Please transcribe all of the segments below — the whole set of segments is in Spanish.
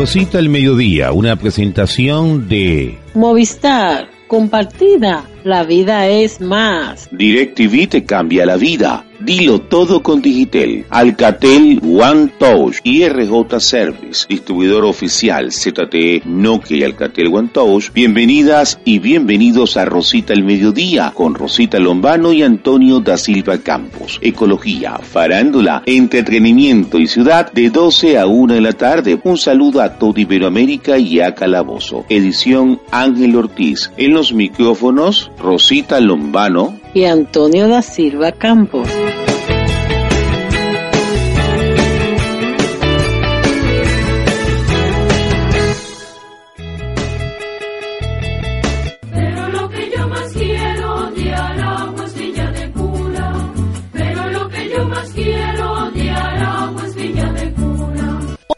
Rosita al Mediodía, una presentación de Movistar, compartida. La vida es más. DirecTV te cambia la vida. Dilo todo con Digitel. Alcatel One Touch y Service, distribuidor oficial ZTE, Nokia y Alcatel One Touch. Bienvenidas y bienvenidos a Rosita el Mediodía con Rosita Lombano y Antonio da Silva Campos. Ecología, farándula, entretenimiento y ciudad de 12 a 1 de la tarde. Un saludo a todo Iberoamérica y a Calabozo. Edición Ángel Ortiz. En los micrófonos, Rosita Lombano y Antonio da Silva Campos.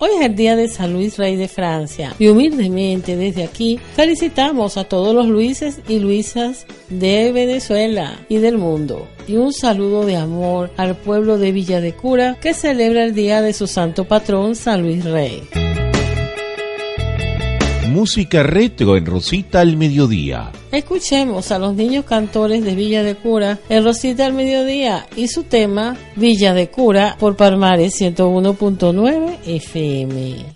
Hoy es el día de San Luis Rey de Francia y humildemente desde aquí felicitamos a todos los Luises y Luisas de Venezuela y del mundo. Y un saludo de amor al pueblo de Villa de Cura que celebra el día de su santo patrón San Luis Rey. Música retro en Rosita al Mediodía. Escuchemos a los niños cantores de Villa de Cura en Rosita al Mediodía y su tema Villa de Cura por Palmares 101.9 FM.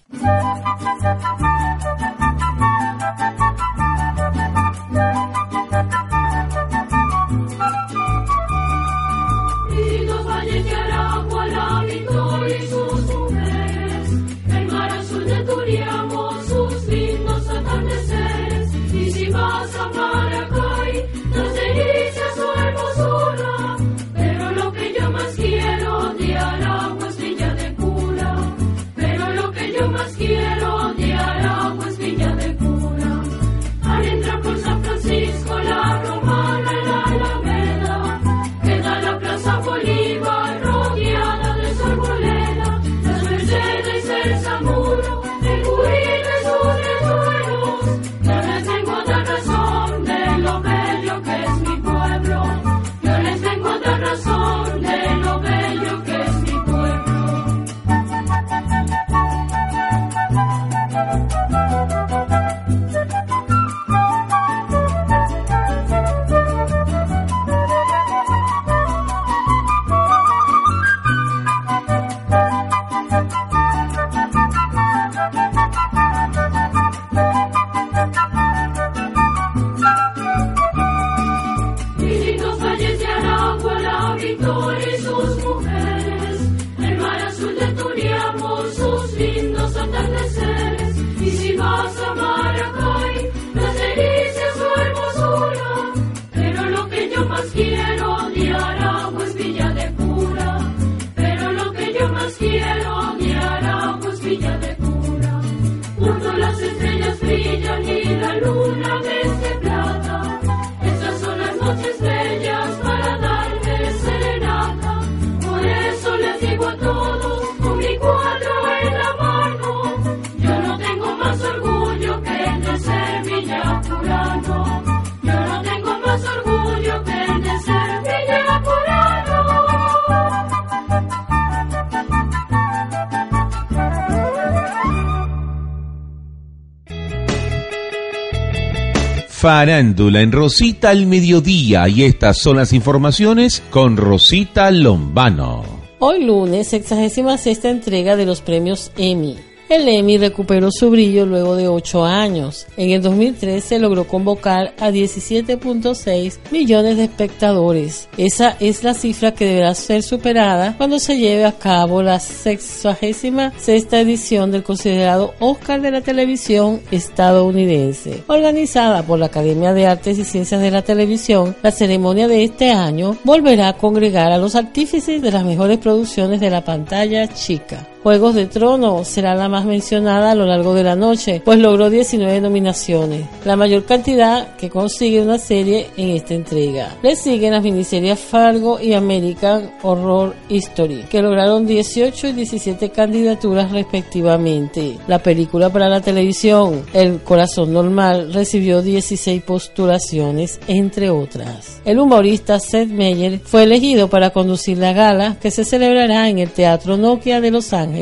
Farándula en Rosita al mediodía y estas son las informaciones con Rosita Lombano. Hoy lunes, 66 entrega de los premios Emmy. El Emmy recuperó su brillo luego de ocho años. En el 2013 logró convocar a 17.6 millones de espectadores. Esa es la cifra que deberá ser superada cuando se lleve a cabo la 66 sexta edición del considerado Oscar de la televisión estadounidense. Organizada por la Academia de Artes y Ciencias de la Televisión, la ceremonia de este año volverá a congregar a los artífices de las mejores producciones de la pantalla chica. Juegos de Trono será la más mencionada a lo largo de la noche, pues logró 19 nominaciones, la mayor cantidad que consigue una serie en esta entrega. Le siguen las miniseries Fargo y American Horror History, que lograron 18 y 17 candidaturas respectivamente. La película para la televisión, El Corazón Normal, recibió 16 postulaciones, entre otras. El humorista Seth Meyer fue elegido para conducir la gala que se celebrará en el Teatro Nokia de Los Ángeles.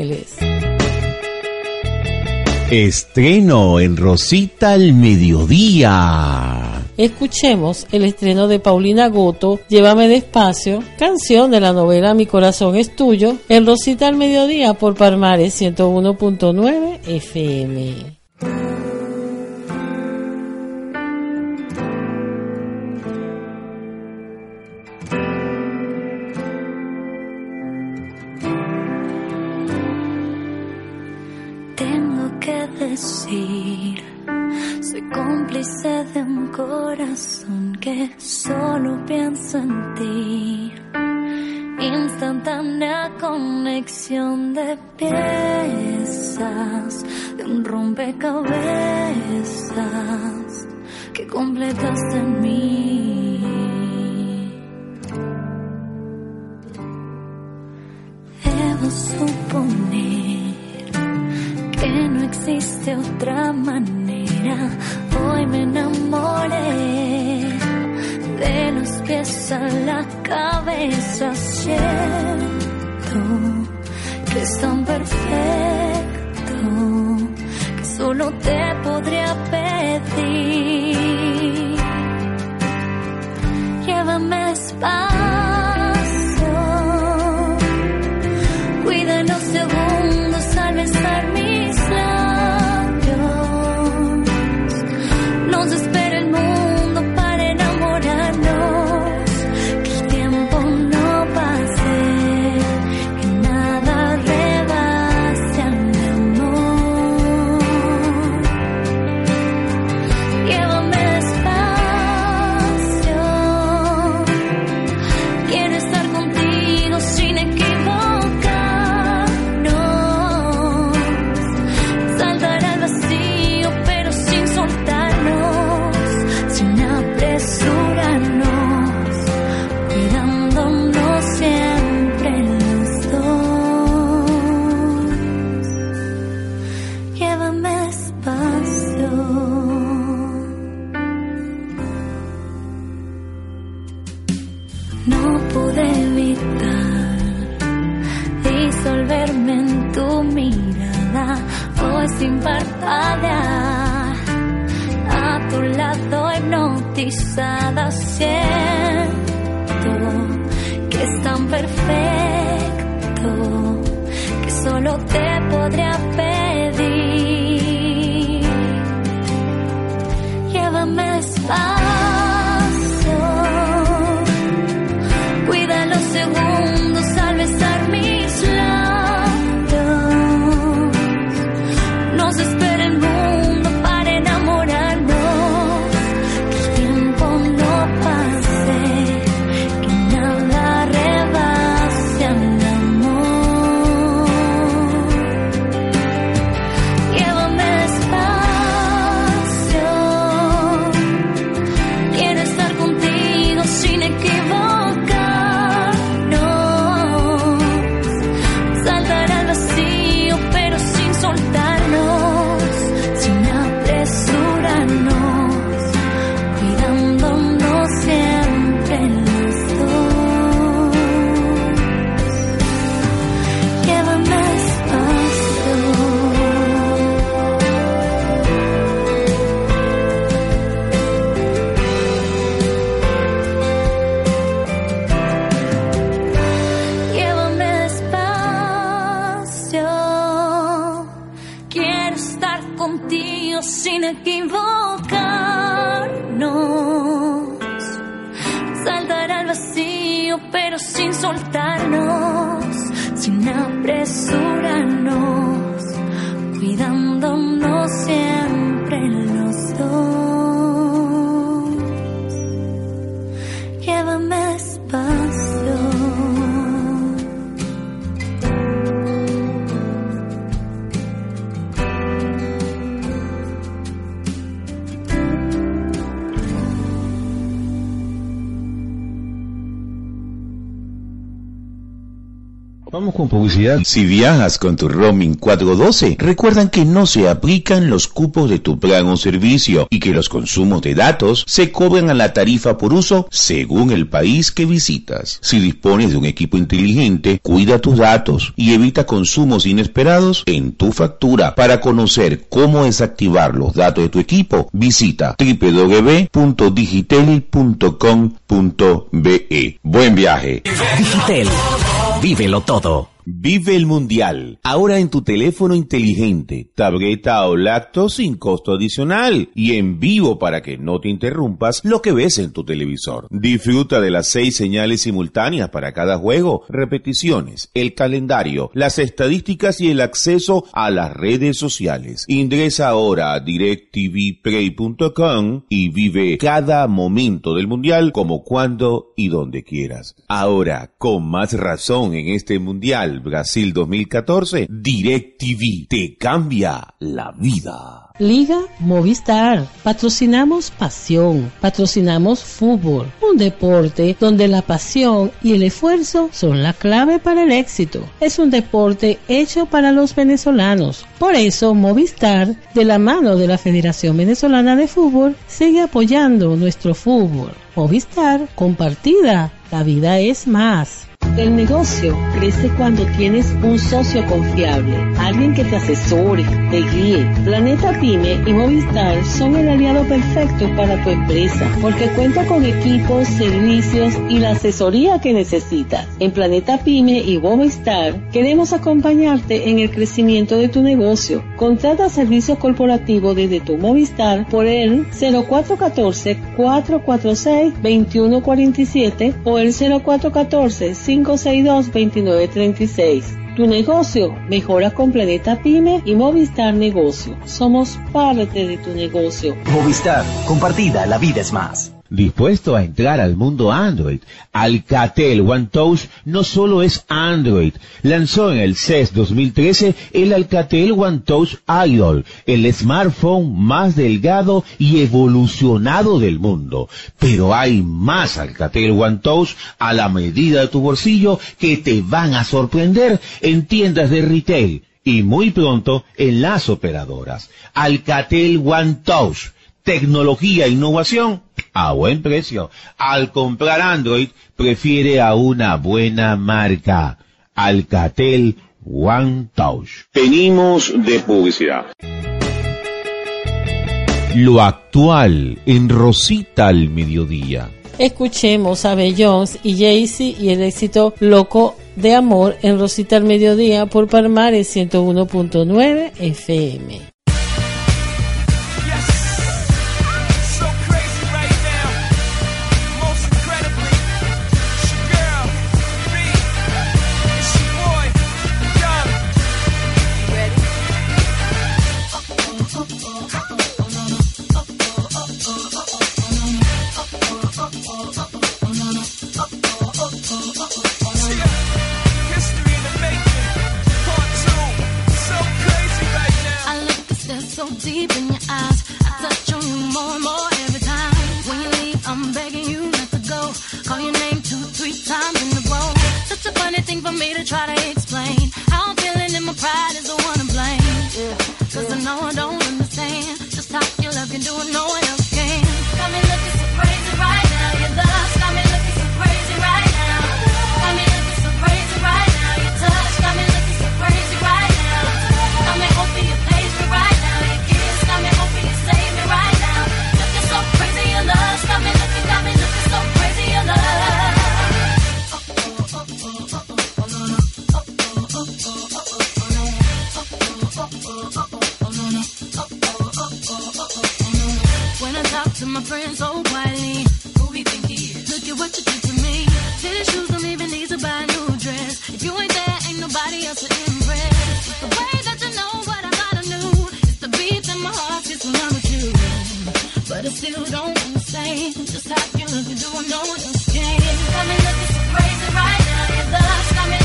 Estreno en Rosita al mediodía. Escuchemos el estreno de Paulina Goto, Llévame despacio, canción de la novela Mi corazón es tuyo, en Rosita al mediodía por Parmares 101.9 FM. Que solo piensa en ti. Instantánea conexión de piezas de un rompecabezas que completaste en mí. Debo suponer que no existe otra manera. Hoy me enamoré de los pies a la cabeza. Siento que es tan perfecto que solo te podría pedir. Llévame despacio, cuida los segundos al besar publicidad. Si viajas con tu roaming 412, recuerdan que no se aplican los cupos de tu plan o servicio y que los consumos de datos se cobran a la tarifa por uso según el país que visitas. Si dispones de un equipo inteligente, cuida tus datos y evita consumos inesperados en tu factura. Para conocer cómo desactivar los datos de tu equipo, visita www.digitel.com.be. Buen viaje. Digitel Vívelo todo. Vive el Mundial. Ahora en tu teléfono inteligente, tableta o lacto sin costo adicional y en vivo para que no te interrumpas lo que ves en tu televisor. Disfruta de las seis señales simultáneas para cada juego, repeticiones, el calendario, las estadísticas y el acceso a las redes sociales. Ingresa ahora a directvplay.com y vive cada momento del Mundial como cuando y donde quieras. Ahora, con más razón en este Mundial, Brasil 2014, DirecTV te cambia la vida. Liga Movistar. Patrocinamos pasión, patrocinamos fútbol, un deporte donde la pasión y el esfuerzo son la clave para el éxito. Es un deporte hecho para los venezolanos. Por eso Movistar, de la mano de la Federación Venezolana de Fútbol, sigue apoyando nuestro fútbol. Movistar, compartida, la vida es más. El negocio crece cuando tienes un socio confiable, alguien que te asesore, te guíe. Planeta Pyme y Movistar son el aliado perfecto para tu empresa porque cuenta con equipos, servicios y la asesoría que necesitas. En Planeta Pyme y Movistar queremos acompañarte en el crecimiento de tu negocio. Contrata servicios corporativos desde tu Movistar por el 0414 446 2147 o el 0414 5 562-2936. Tu negocio mejora con Planeta Pyme y Movistar Negocio. Somos parte de tu negocio. Movistar, compartida, la vida es más. Dispuesto a entrar al mundo Android, Alcatel One Touch no solo es Android, lanzó en el CES 2013 el Alcatel One Touch Idol, el smartphone más delgado y evolucionado del mundo. Pero hay más Alcatel One Touch a la medida de tu bolsillo que te van a sorprender en tiendas de retail y muy pronto en las operadoras. Alcatel One Touch tecnología e innovación a buen precio. Al comprar Android, prefiere a una buena marca. Alcatel One Touch. Venimos de publicidad. Lo actual en Rosita al mediodía. Escuchemos a Jones y Jaycee y el éxito Loco de Amor en Rosita al mediodía por Palmares 101.9 FM. to my friends oh, so quietly. Who we think he is? Look at what you did to me. Tennis shoes don't even need to buy a new dress. If you ain't there, ain't nobody else to impress. The way that you know what I gotta do is the beat in my heart gets when I'm with you. But I still don't wanna say just how you look. Do I know it's okay? Come and look, at so crazy right now. Your love's coming.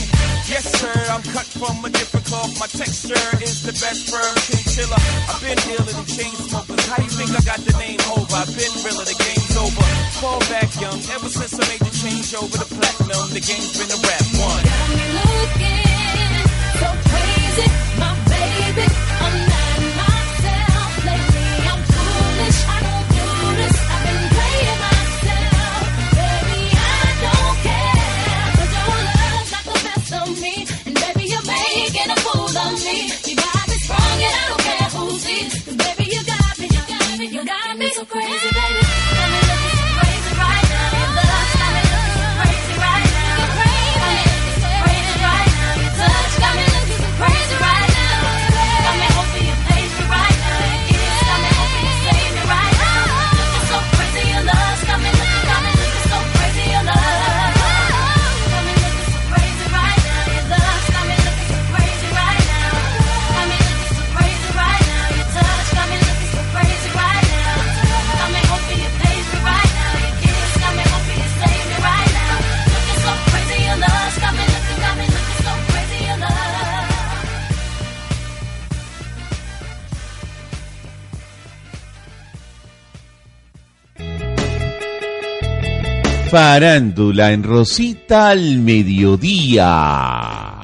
Yes, sir, I'm cut from a different cloth. My texture is the best firm chinchilla. I've been dealing in chain smokers. How do you think I got the name over? I've been realer, the game's over. Fall back young, ever since I made the change over the platinum, the game's been a rap one. Got me looking so crazy, my baby. Change. Farándula en Rosita al mediodía.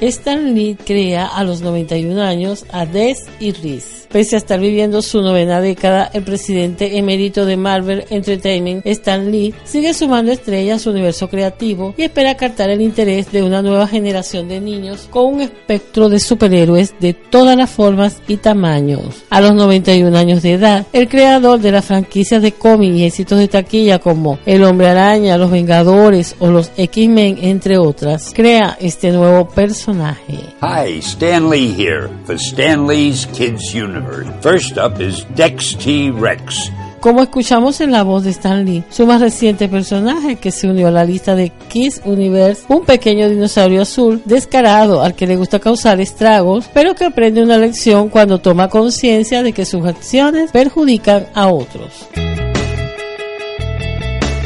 Stan Lee crea a los 91 años a Des y Riz. Pese a estar viviendo su novena década, el presidente emérito de Marvel Entertainment, Stan Lee, sigue sumando estrellas a su universo creativo y espera captar el interés de una nueva generación de niños con un espectro de superhéroes de todas las formas y tamaños. A los 91 años de edad, el creador de las franquicias de cómic y éxitos de taquilla como El Hombre Araña, Los Vengadores o los X-Men, entre otras, crea este nuevo personaje. Hi, Stan Lee here for Stan Lee's Kids Universe. First up is Dex T. Rex. Como escuchamos en la voz de Stan Lee, su más reciente personaje que se unió a la lista de Kiss Universe, un pequeño dinosaurio azul descarado al que le gusta causar estragos, pero que aprende una lección cuando toma conciencia de que sus acciones perjudican a otros.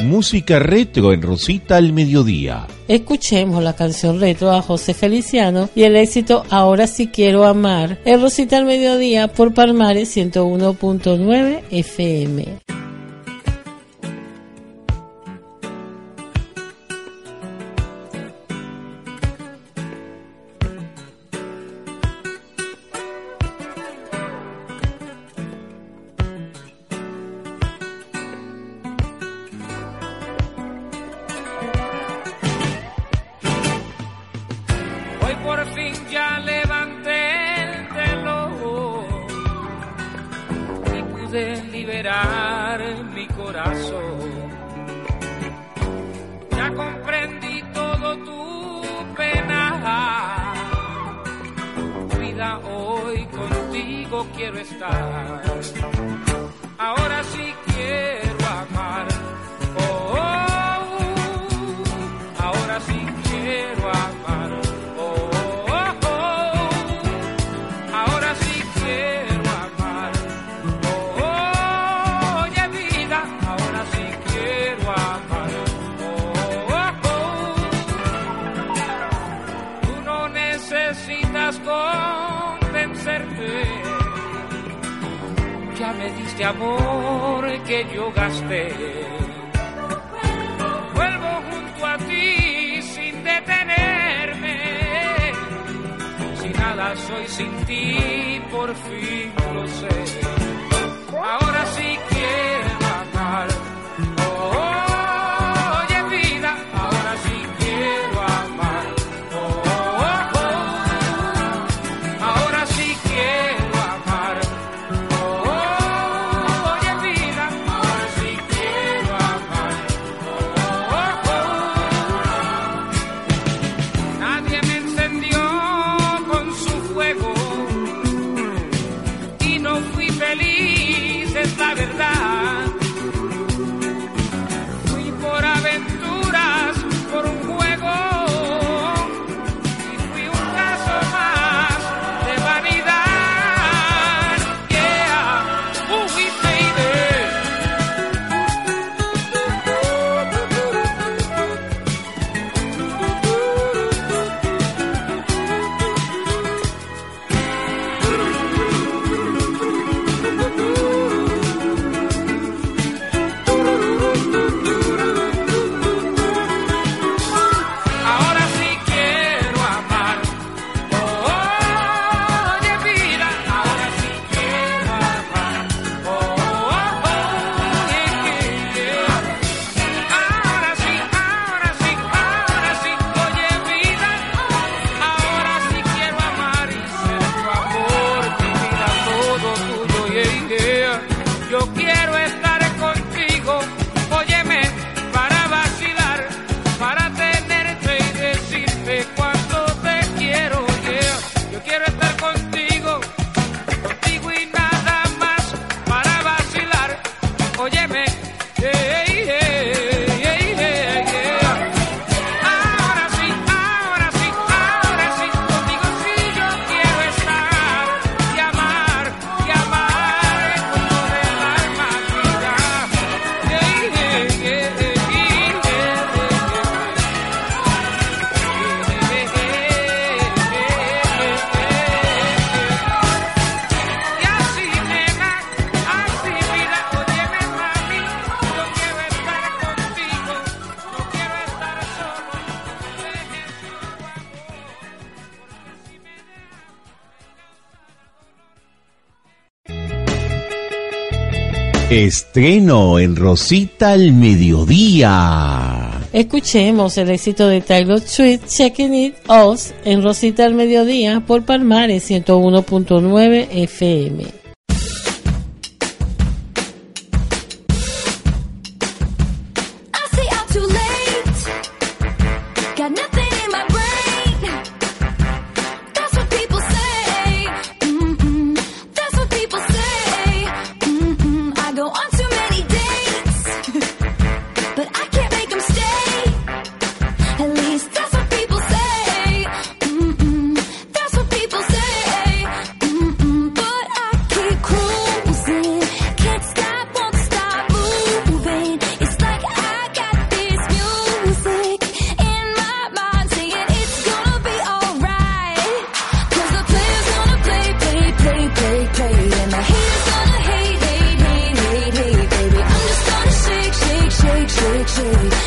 Música retro en Rosita al mediodía. Escuchemos la canción retro a José Feliciano y el éxito Ahora sí quiero amar en Rosita al mediodía por Palmares 101.9 FM. estreno en Rosita al mediodía. Escuchemos el éxito de Taylor Swift, Checking It Off, en Rosita al mediodía por Palmares 101.9 FM. luxury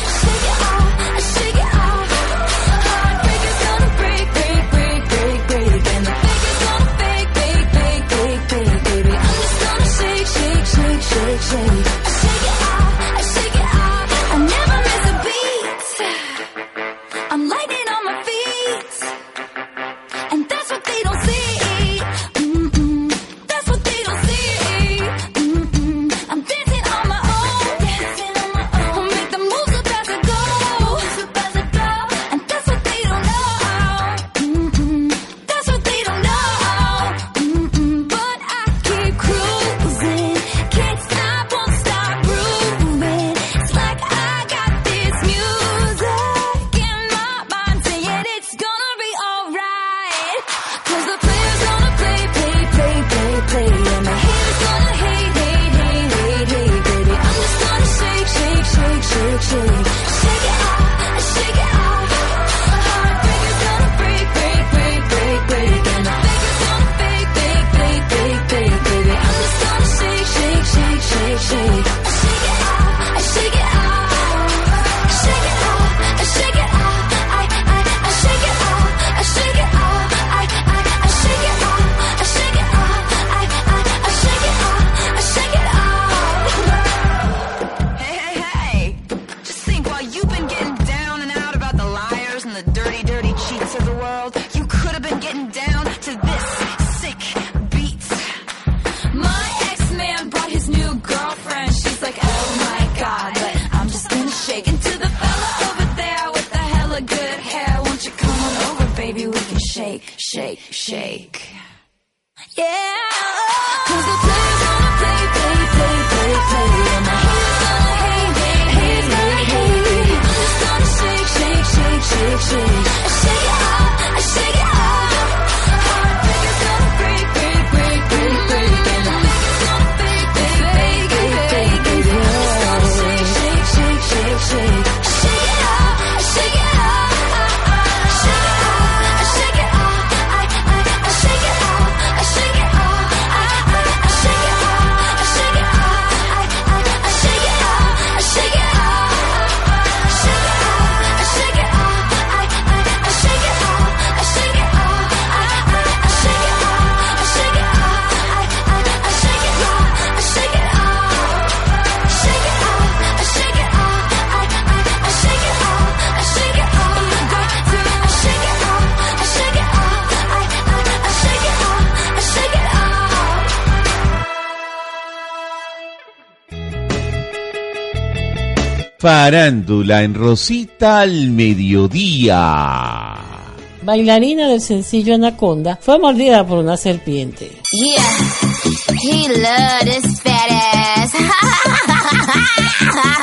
God, but I'm just gonna shake. into the fella over there with the hella good hair, won't you come on over, baby? We can shake, shake, shake. Yeah. Cause the Farándula en Rosita al mediodía. Bailarina del sencillo Anaconda fue mordida por una serpiente. Yeah, he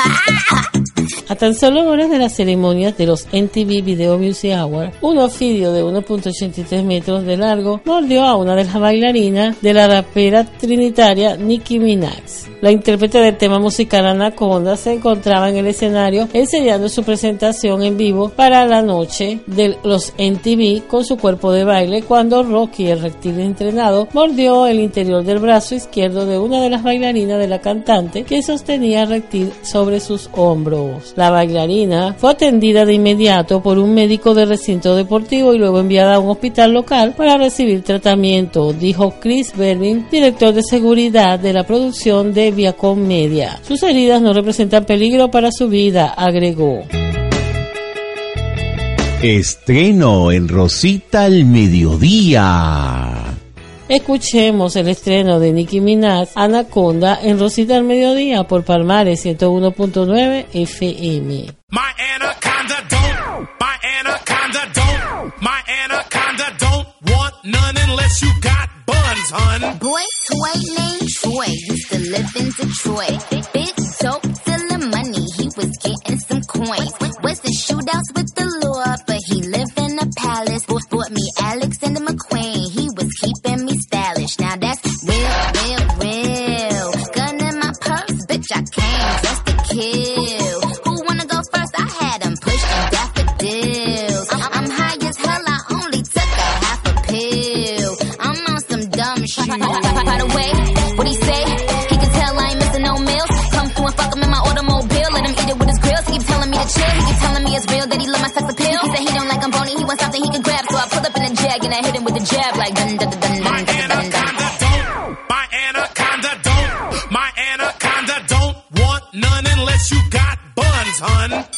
A tan solo horas de las ceremonias de los MTV Video Music Awards, un ofidio de 1.83 metros de largo mordió a una de las bailarinas de la rapera trinitaria Nicki Minaj. La intérprete del tema musical Anaconda se encontraba en el escenario enseñando su presentación en vivo para la noche de los MTV con su cuerpo de baile cuando Rocky, el reptil entrenado, mordió el interior del brazo izquierdo de una de las bailarinas de la cantante que sostenía al reptil sobre sus hombros. La bailarina fue atendida de inmediato por un médico del recinto deportivo y luego enviada a un hospital local para recibir tratamiento, dijo Chris Bervin, director de seguridad de la producción de Viacom Media. Sus heridas no representan peligro para su vida, agregó. Estreno en Rosita al mediodía. Escuchemos el estreno de Nicki Minaj, Anaconda, en Rosita al Mediodía por Palmares 101.9 FM. My anaconda don't, my anaconda don't, my anaconda don't want none unless you got buns, hun. Boy, toy named Troy used to live in Detroit. Big dope selling money, he was getting some coins. Was the shootouts with the law, but he lived in a palace. Bought, bought me Alexander McQueen, he was keeping me stylish. Now that's real, real, real. Gun in my purse, bitch, I came just to kill. Who wanna go first? I had him pushed in daffodils. I'm, I'm high as hell, I only took a half a pill. I'm on some dumb shit. By the way, what he say? He can tell I ain't missing no meals. Come through and fuck him in my automobile. Let him eat it with his grills. He keep telling me to chill. He keep telling me it's real that he love my sex appeal. He said he don't like I'm bony. He wants something he can grab. So I pull up in a jag and I hit him with a jab like dun dun dun dun dun. Anaconda don't, my anaconda don't, my anaconda don't want none unless you got buns, hun.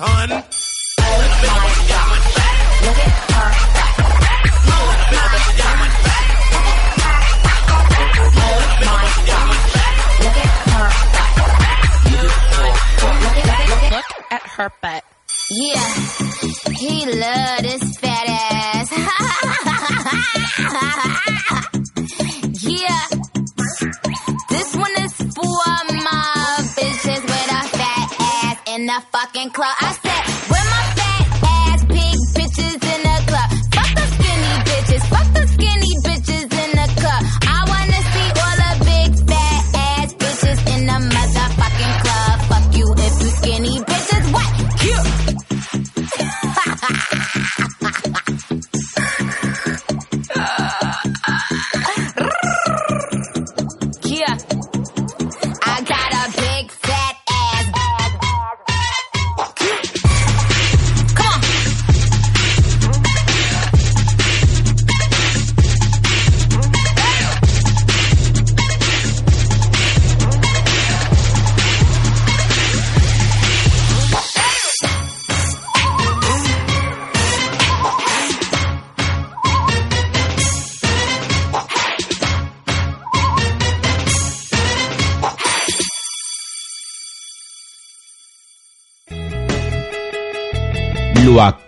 At look at her butt. Yeah, he love in the fucking club. I said,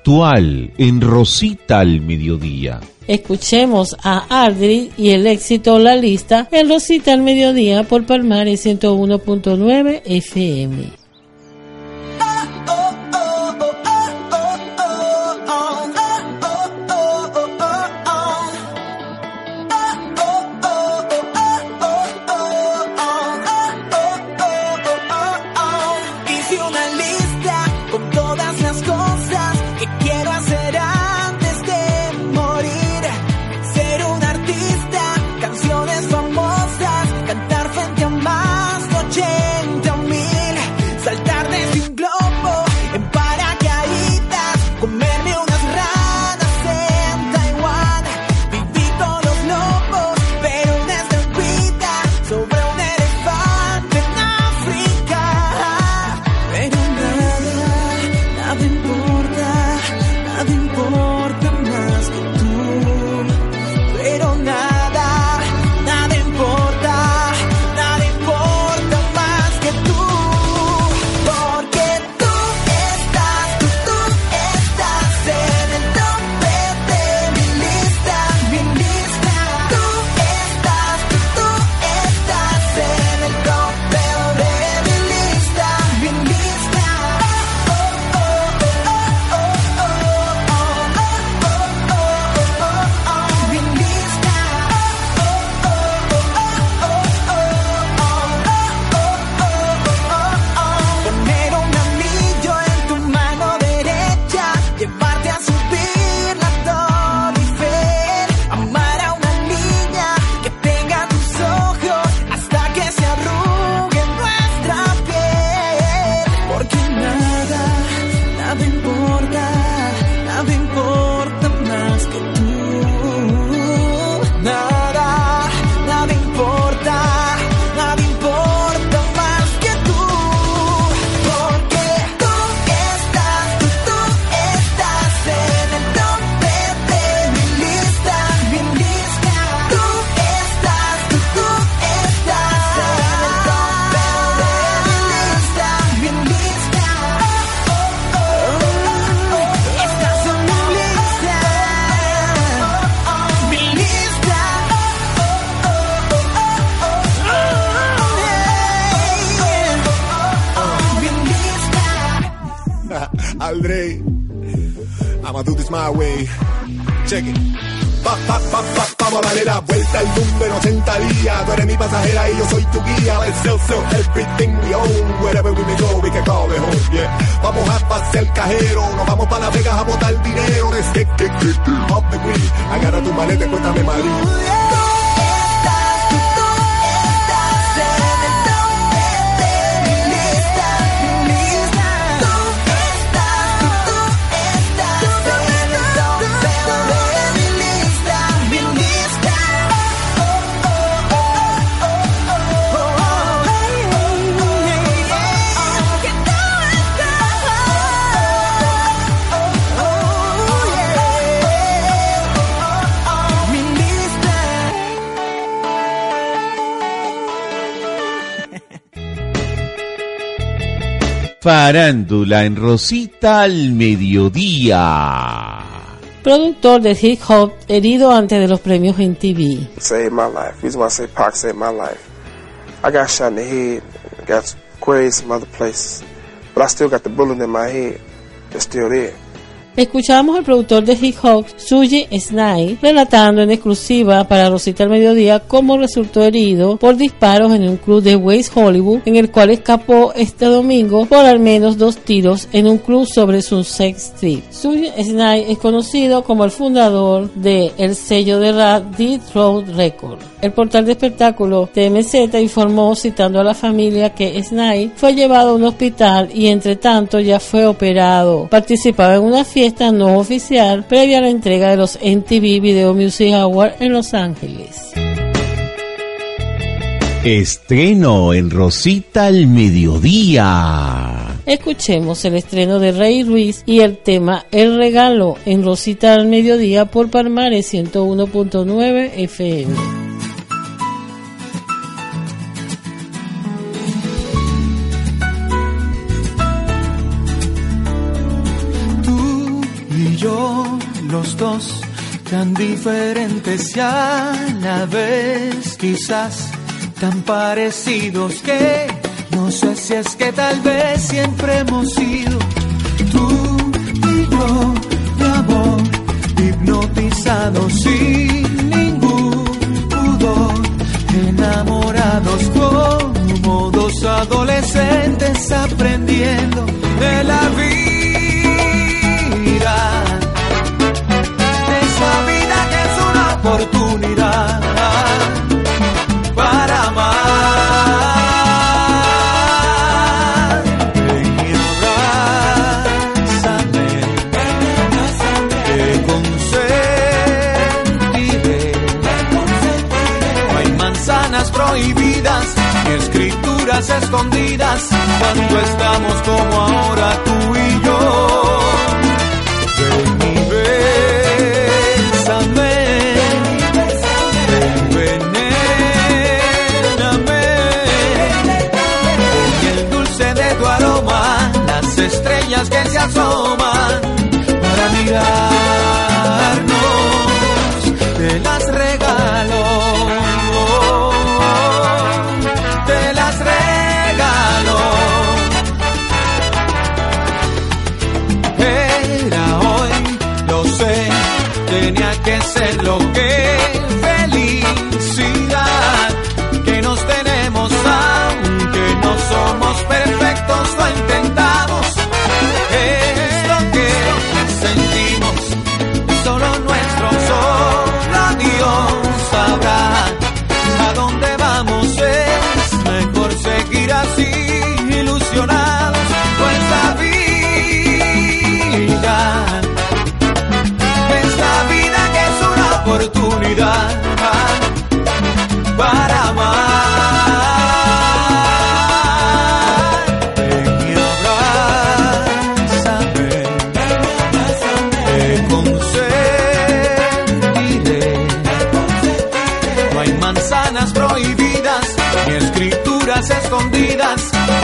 actual en Rosita al mediodía. Escuchemos a Ardri y el éxito La Lista en Rosita al Mediodía por Palmares 101.9 FM. ticket. Farándula en Rosita al mediodía. Productor de hip hop herido antes de los premios en TV. saved my life. Reason why I say Pac saved my life. I got shot in the head, got grazed some other places, but I still got the bullet in my head. It's still there. Escuchamos al productor de hip hop, Suji Snai, relatando en exclusiva para Rosita al Mediodía cómo resultó herido por disparos en un club de West Hollywood, en el cual escapó este domingo por al menos dos tiros en un club sobre Sunset Street. Suji Snai es conocido como el fundador de el sello de rap Deep Road Records. El portal de espectáculo TMZ informó citando a la familia que Snai fue llevado a un hospital y entre tanto ya fue operado. Participaba en una fiesta no oficial previa a la entrega de los MTV Video Music Awards en Los Ángeles. Estreno en Rosita al mediodía. Escuchemos el estreno de Rey Ruiz y el tema El Regalo en Rosita al Mediodía por Palmares 101.9 FM. los dos tan diferentes y a la vez quizás tan parecidos que no sé si es que tal vez siempre hemos sido tú y yo de amor hipnotizados sin ningún pudor enamorados como dos adolescentes aprendiendo de la vida.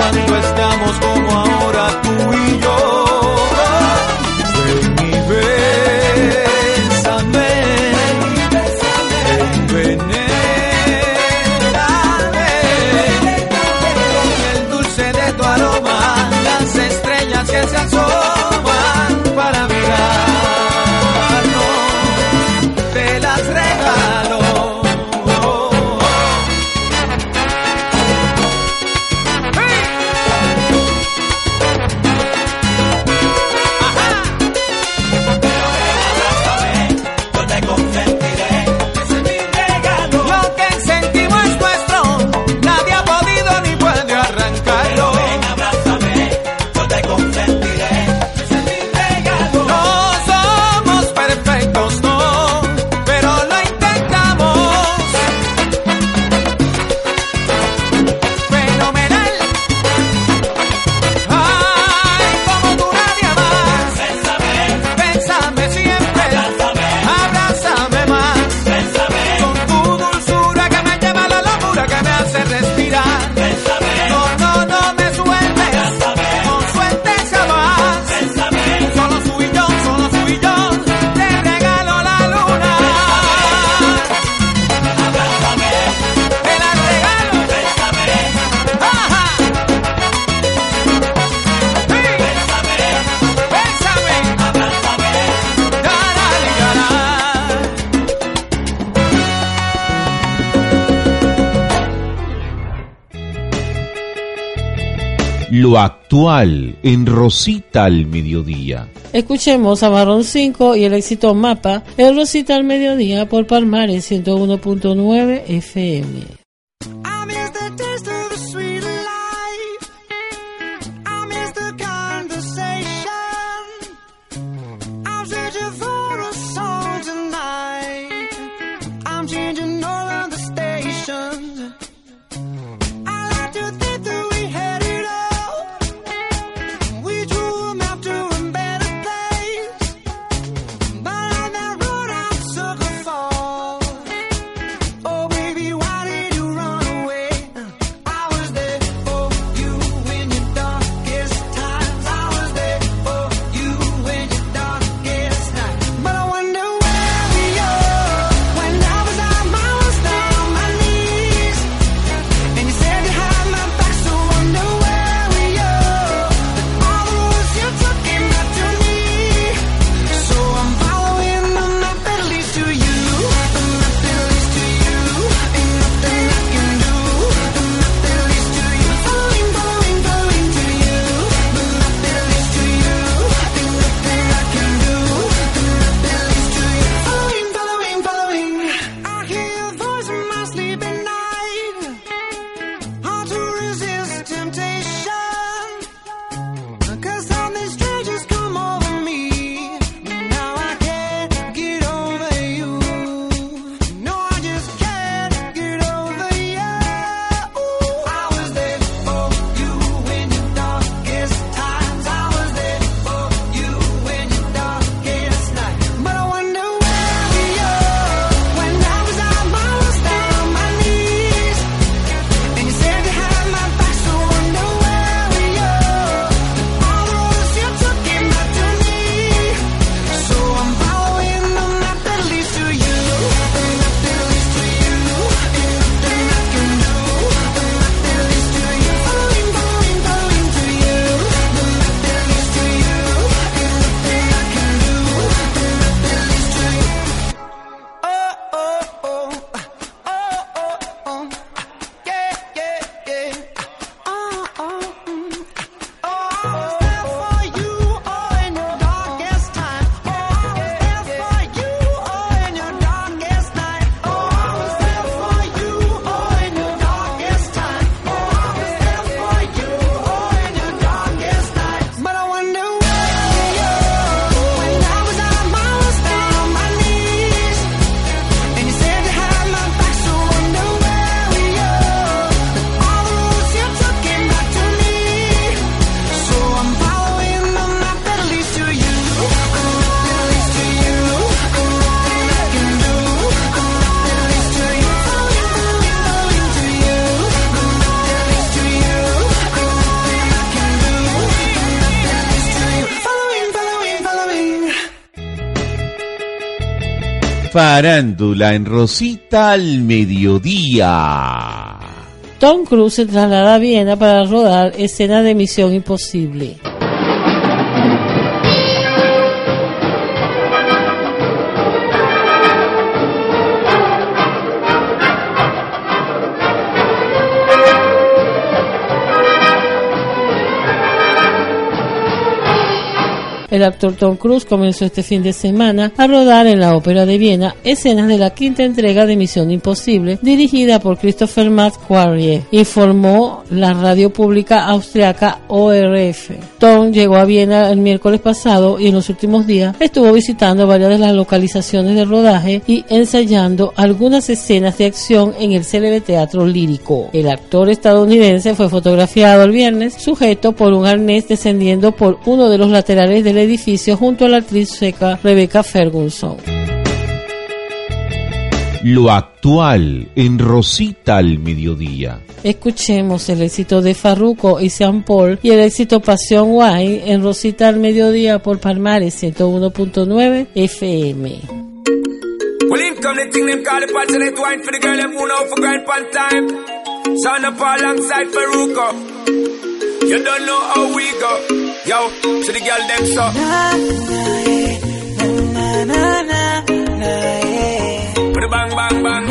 cuando estamos como lo actual en Rosita al Mediodía. Escuchemos a Marrón 5 y el éxito Mapa en Rosita al Mediodía por Palmares 101.9 FM. Farándula en Rosita al mediodía. Tom Cruise se traslada a Viena para rodar escena de Misión Imposible. El actor Tom Cruise comenzó este fin de semana a rodar en la Ópera de Viena escenas de la quinta entrega de Misión Imposible, dirigida por Christopher McQuarrie, informó la radio pública austriaca ORF. Llegó a Viena el miércoles pasado y en los últimos días estuvo visitando varias de las localizaciones de rodaje y ensayando algunas escenas de acción en el célebre teatro lírico. El actor estadounidense fue fotografiado el viernes sujeto por un arnés descendiendo por uno de los laterales del edificio junto a la actriz sueca Rebecca Ferguson. Lo actual en Rosita al mediodía. Escuchemos el éxito de Farruko y Sean Paul y el éxito Pasión Wine en Rosita al mediodía por Palmares 101.9 FM. Well, in come the thing them call the passionate wine for the girl them who know for grind pan time. Sound up alongside Faruko. You don't know how we go. Yo, to the girl them so. Bang bang bang.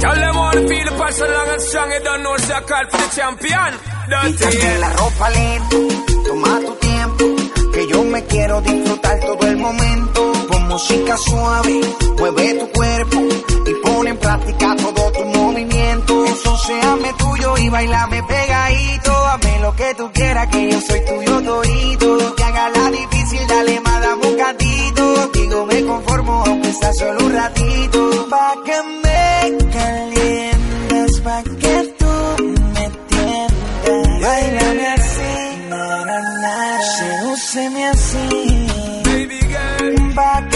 Tell them all to feel the passion long and strong. You don't know, so call for the champion. Quítate la ropa lento, toma tu tiempo, que yo me quiero disfrutar todo el momento. Con música suave, mueve tu cuerpo y pon en práctica todo tu movimiento. Eso tuyo y bailame pegadito. Hazme lo que tú quieras, que yo soy tuyo todito. Que haga la difícil, dale un cantito. Digo, me conformo, aunque sea solo un ratito. Pa' que me calientes, pa' que tú me tiendas. Bailame así, na, na, na, sedúceme así. Baby girl. Pa' que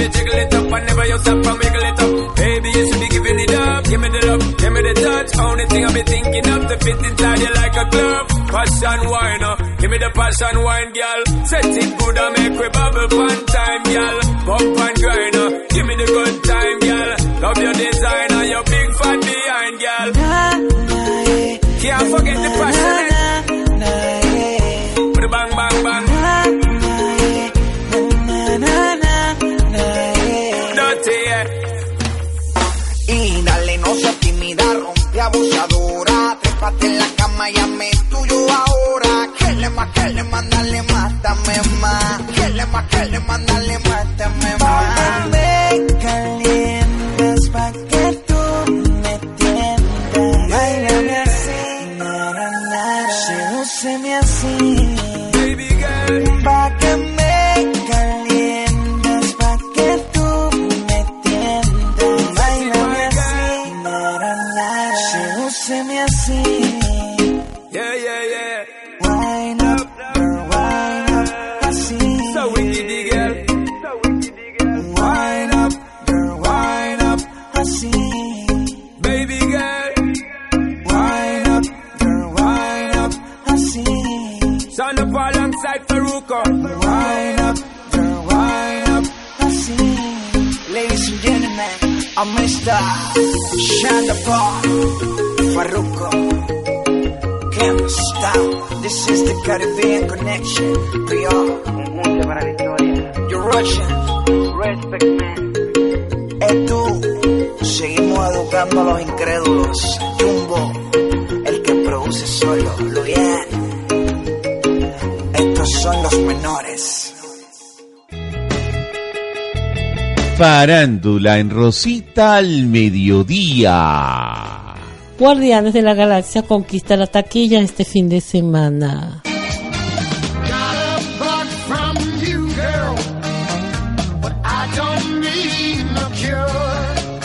Baby, jiggle it up, and never you stop and wiggle it up. Baby, you should be giving it up. Give me the love, give me the touch. Only thing I be thinking of to fit inside you like a glove. Passion wine, uh. give me the passion wine, girl. Set it good and make we bubble one time, girl. Bump and grind, uh. give me the good time, girl. Love your design and your big fat y hazme tuyo ahora. Que le más, que le más, dale más, dame más. Que le más, le más, dale más, dame más. me calientes pa' que tú me tiendas. Así, na, na, na, sedúceme así. Connection. PR. You're Russian. Respect, man. Es tú. Seguimos educando a los incrédulos. Jumbo, el que produce solo. Lo bien. Estos son los menores. Farándula en Rosita al mediodía. Guardianes de la Galaxia conquista la taquilla este fin de semana.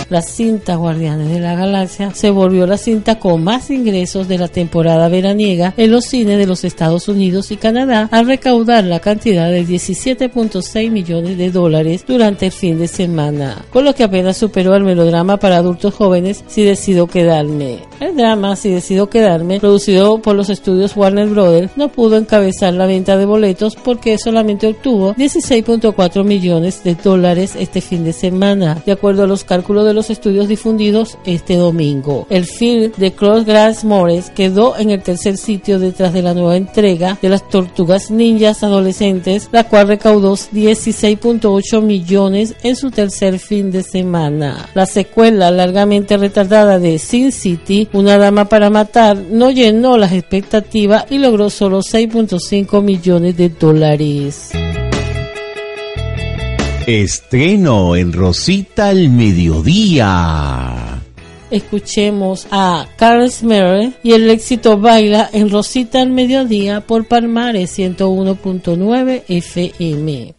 La cinta Guardianes de la Galaxia se volvió la cinta con más ingresos de la temporada veraniega en los cines de los Estados Unidos y Canadá al recaudar la cantidad de 17.6 millones de dólares durante el fin de semana, con lo que apenas superó al melodrama para adultos jóvenes Si decido quedarme. El drama Si decido quedarme, producido por los estudios Warner Brothers, no pudo encabezar la venta de boletos porque solamente obtuvo 16.4 millones de dólares este fin de semana, de acuerdo a los cálculos de los estudios difundidos este domingo. El film de Cross Grass Morris quedó en el tercer sitio detrás de la nueva entrega de las Tortugas Ninjas Adolescentes, la cual recaudó 16.8 millones en su tercer fin de semana. La secuela largamente retardada de Sin City, Una Dama para Matar, no llenó las expectativas y logró solo 6.5 millones de dólares. Estreno en Rosita al mediodía. Escuchemos a Carl Smerre y el éxito Baila en Rosita al Mediodía por Palmares 101.9 FM.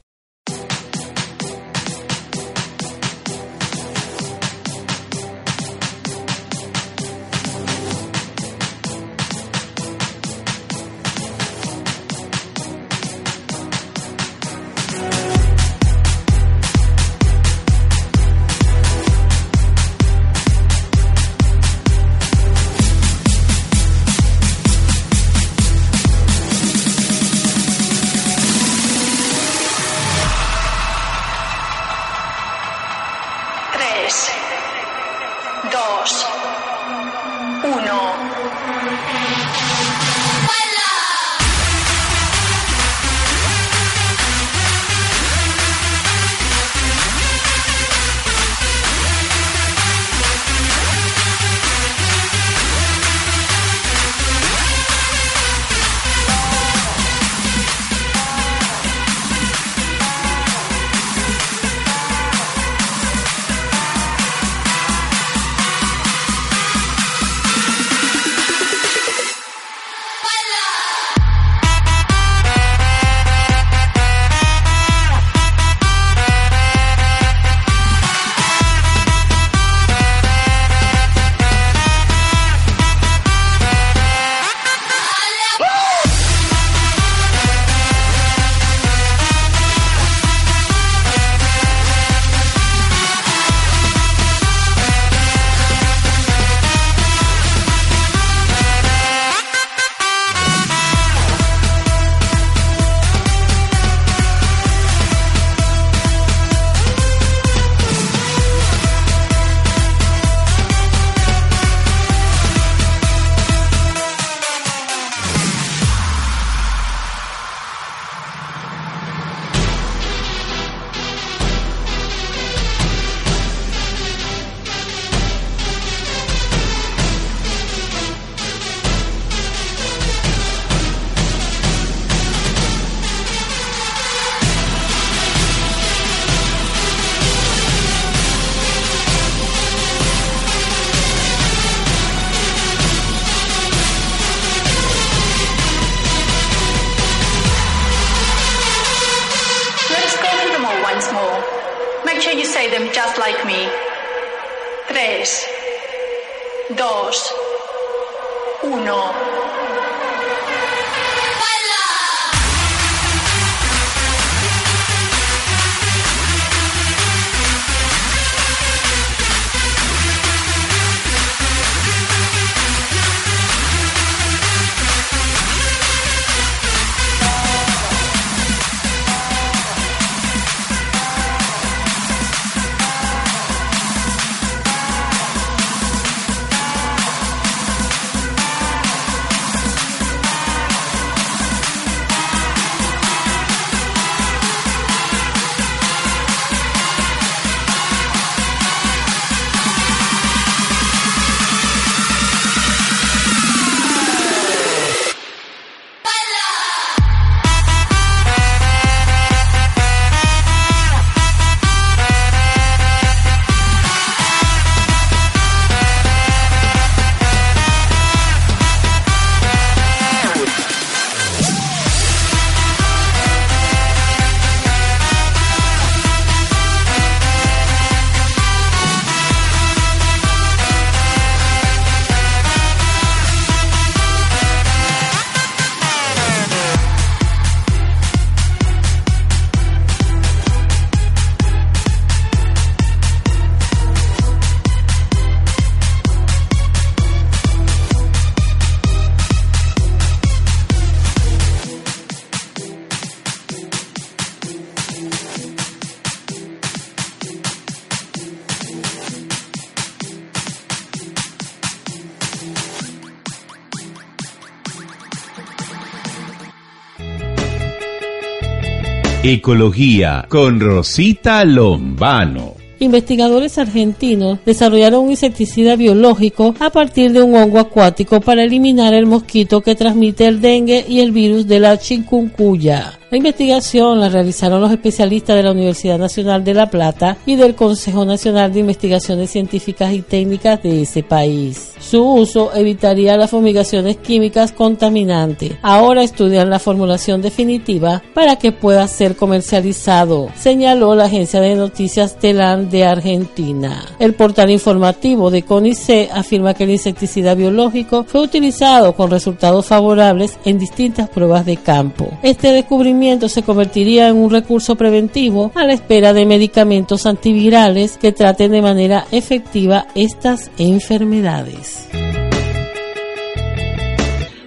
Ecología con Rosita Lombano. Investigadores argentinos desarrollaron un insecticida biológico a partir de un hongo acuático para eliminar el mosquito que transmite el dengue y el virus de la chikungunya. La investigación la realizaron los especialistas de la Universidad Nacional de La Plata y del Consejo Nacional de Investigaciones Científicas y Técnicas de ese país. Su uso evitaría las fumigaciones químicas contaminantes. Ahora estudian la formulación definitiva para que pueda ser comercializado, señaló la agencia de noticias Telan de Argentina. El portal informativo de CONICET afirma que el insecticida biológico fue utilizado con resultados favorables en distintas pruebas de campo. Este descubrimiento se convertiría en un recurso preventivo a la espera de medicamentos antivirales que traten de manera efectiva estas enfermedades.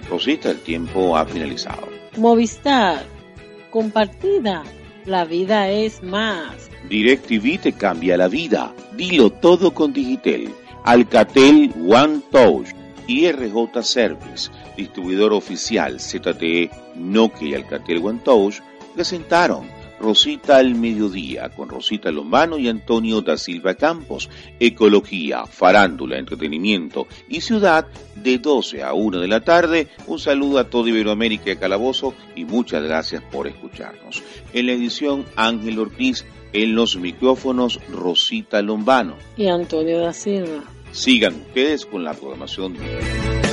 Rosita, el tiempo ha finalizado. Movistar, compartida, la vida es más. DirecTV te cambia la vida. Dilo todo con Digitel. Alcatel One Touch y RJ Service, distribuidor oficial ZTE, Nokia y Alcatel One Touch, presentaron Rosita al Mediodía con Rosita Lombano y Antonio da Silva Campos. Ecología, farándula, entretenimiento y ciudad de 12 a 1 de la tarde. Un saludo a toda Iberoamérica y Calabozo y muchas gracias por escucharnos. En la edición Ángel Ortiz, en los micrófonos Rosita Lombano. Y Antonio da Silva. Sigan ustedes con la programación de